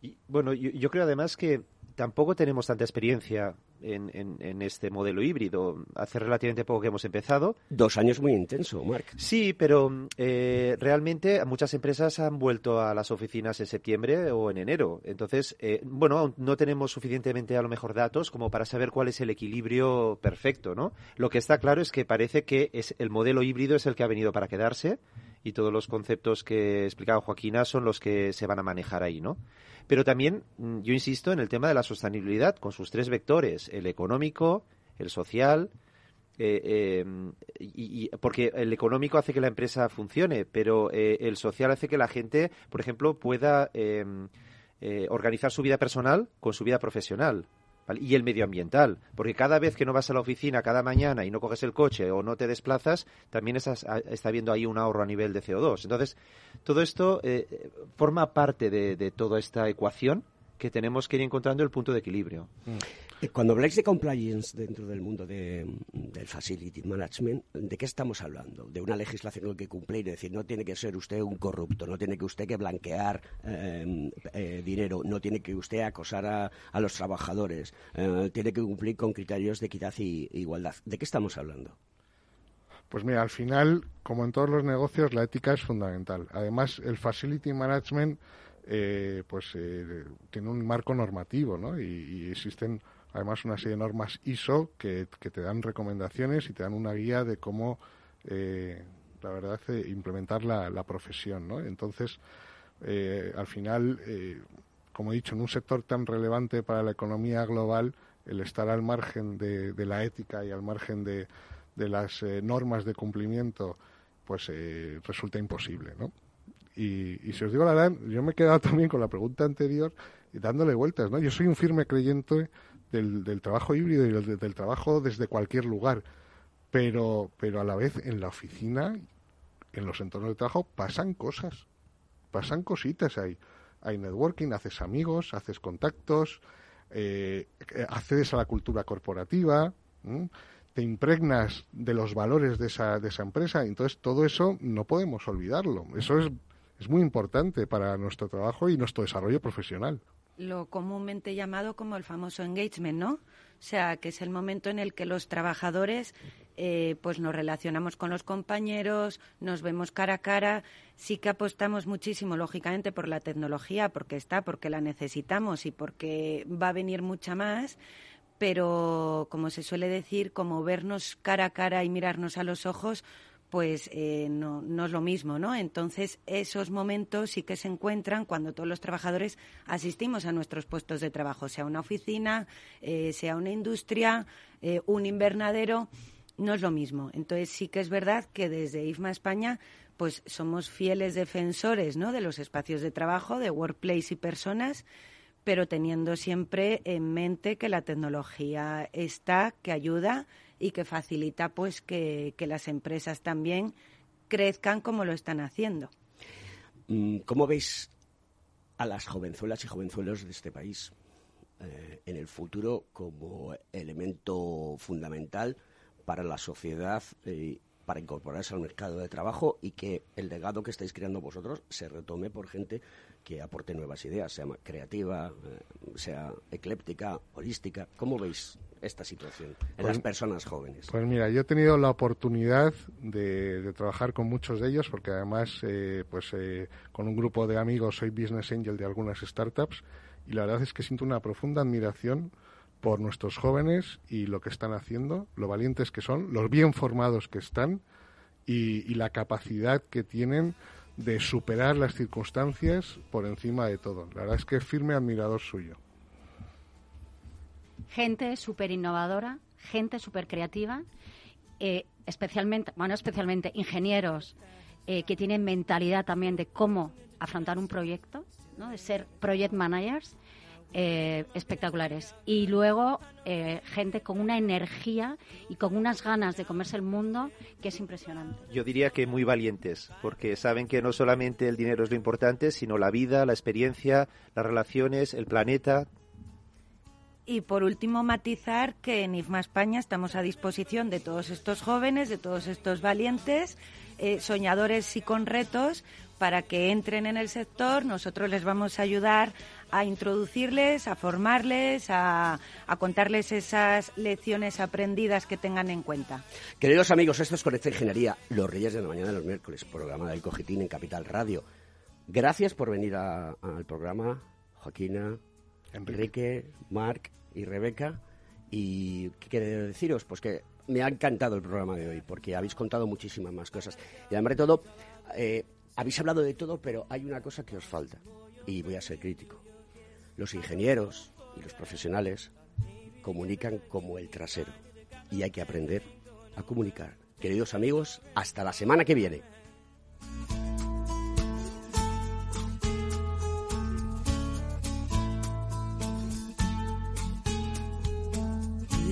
Y, bueno, yo, creo además que tampoco tenemos tanta experiencia en, este modelo híbrido. Hace relativamente poco que hemos empezado. Dos años muy intenso, Marc. Sí, pero eh, realmente muchas empresas han vuelto a las oficinas en septiembre o en enero. Entonces, eh, bueno, no tenemos suficientemente a lo mejor datos como para saber cuál es el equilibrio perfecto, ¿no? Lo que está claro es que parece que es el modelo híbrido es el que ha venido para quedarse y todos los conceptos que explicaba Joaquina son los que se van a manejar ahí, ¿no? Pero también mm, yo insisto en el tema de la sostenibilidad con sus tres vectores, el económico, el social, eh, eh, y, porque el económico hace que la empresa funcione, pero eh, el social hace que la gente, por ejemplo, pueda organizar su vida personal con su vida profesional y el medioambiental, porque cada vez que no vas a la oficina cada mañana y no coges el coche o no te desplazas, también estás, está habiendo ahí un ahorro a nivel de CO2. Entonces, todo esto eh, forma parte de, toda esta ecuación que tenemos que ir encontrando el punto de equilibrio. Mm. Eh, cuando habláis de compliance dentro del mundo del facility management, ¿de qué estamos hablando? De una legislación que cumplir, es decir, no tiene que ser usted un corrupto, no tiene que usted que blanquear eh, eh, dinero, no tiene que usted acosar a, los trabajadores, tiene que cumplir con criterios de equidad y igualdad. ¿De qué estamos hablando? Pues mira, al final, como en todos los negocios, la ética es fundamental. Además, el facility management eh, pues eh, tiene un marco normativo, ¿no? Y, existen además una serie de normas ISO que, te dan recomendaciones y te dan una guía de cómo, eh, la verdad, implementar la, la, profesión, ¿no? Entonces, al final, como he dicho, en un sector tan relevante para la economía global, el estar al margen de, de la ética y al margen de, de las normas de cumplimiento, pues resulta imposible, ¿no? Y, si os digo la verdad, yo me he quedado también con la pregunta anterior y dándole vueltas, ¿no? Yo soy un firme creyente del, del trabajo híbrido y del, trabajo desde cualquier lugar, pero, pero a la vez en la oficina, en los entornos de trabajo, pasan cosas, pasan cositas ahí. Hay networking, haces amigos, haces contactos, eh, accedes a la cultura corporativa, te impregnas de los valores de esa, de esa empresa. Entonces, todo eso no podemos olvidarlo. Eso es es muy importante para nuestro trabajo y nuestro desarrollo profesional. Lo comúnmente llamado como el famoso engagement, ¿no? O sea, que es el momento en el que los trabajadores eh, pues nos relacionamos con los compañeros, nos vemos cara a cara. Sí que apostamos muchísimo, lógicamente, por la tecnología, porque está, porque la necesitamos y porque va a venir mucha más. Pero, como se suele decir, como vernos cara a cara y mirarnos a los ojos, pues eh, no, no, es lo mismo, ¿no? Entonces, esos momentos sí que se encuentran cuando todos los trabajadores asistimos a nuestros puestos de trabajo, sea una oficina, eh, sea una industria, eh, un invernadero, no es lo mismo. Entonces, sí que es verdad que desde IFMA España pues somos fieles defensores, ¿no?, de los espacios de trabajo, de workplace y personas, pero teniendo siempre en mente que la tecnología está, que ayuda y que facilita pues que, las empresas también crezcan como lo están haciendo. Mm, ¿Cómo veis a las jovenzuelas y jovenzuelos de este país eh, en el futuro como elemento fundamental para la sociedad eh, para incorporarse al mercado de trabajo y que el legado que estáis creando vosotros se retome por gente que aporte nuevas ideas, sea creativa, eh, sea ecléptica, holística. ¿Cómo veis esta situación en las pues, personas jóvenes? Pues mira, yo he tenido la oportunidad de, trabajar con muchos de ellos porque además, eh, pues eh, con un grupo de amigos soy business angel de algunas startups y la verdad es que siento una profunda admiración por nuestros jóvenes y lo que están haciendo, lo valientes que son, los bien formados que están y la capacidad que tienen de superar las circunstancias por encima de todo. La verdad es que es firme admirador suyo gente súper innovadora, gente súper creativa, eh, especialmente, bueno, especialmente ingenieros eh, que tienen mentalidad también de cómo afrontar un proyecto, ¿no? de ser project managers. Eh, espectaculares. Y luego gente con una energía y con unas ganas de comerse el mundo que es impresionante. Yo diría que muy valientes, porque saben que no solamente el dinero es lo importante, sino la vida, la experiencia, las relaciones, el planeta, y por último, matizar que en IFMA España estamos a disposición de todos estos jóvenes, de todos estos valientes, eh, soñadores y con retos, para que entren en el sector. Nosotros les vamos a ayudar a introducirles, a formarles, a, a, contarles esas lecciones aprendidas que tengan en cuenta. Queridos amigos, esto es Conecta Ingeniería, los Reyes de la Mañana de los miércoles, programa del Cogitín en Capital Radio. Gracias por venir al programa, Joaquina, Enrique, Marc y Rebeca. Y qué quiero deciros, pues que me ha encantado el programa de hoy, porque habéis contado muchísimas más cosas. Y además de todo, eh, habéis hablado de todo, pero hay una cosa que os falta, y voy a ser crítico. Los ingenieros y los profesionales comunican como el trasero, y hay que aprender a comunicar. Queridos amigos, hasta la semana que viene.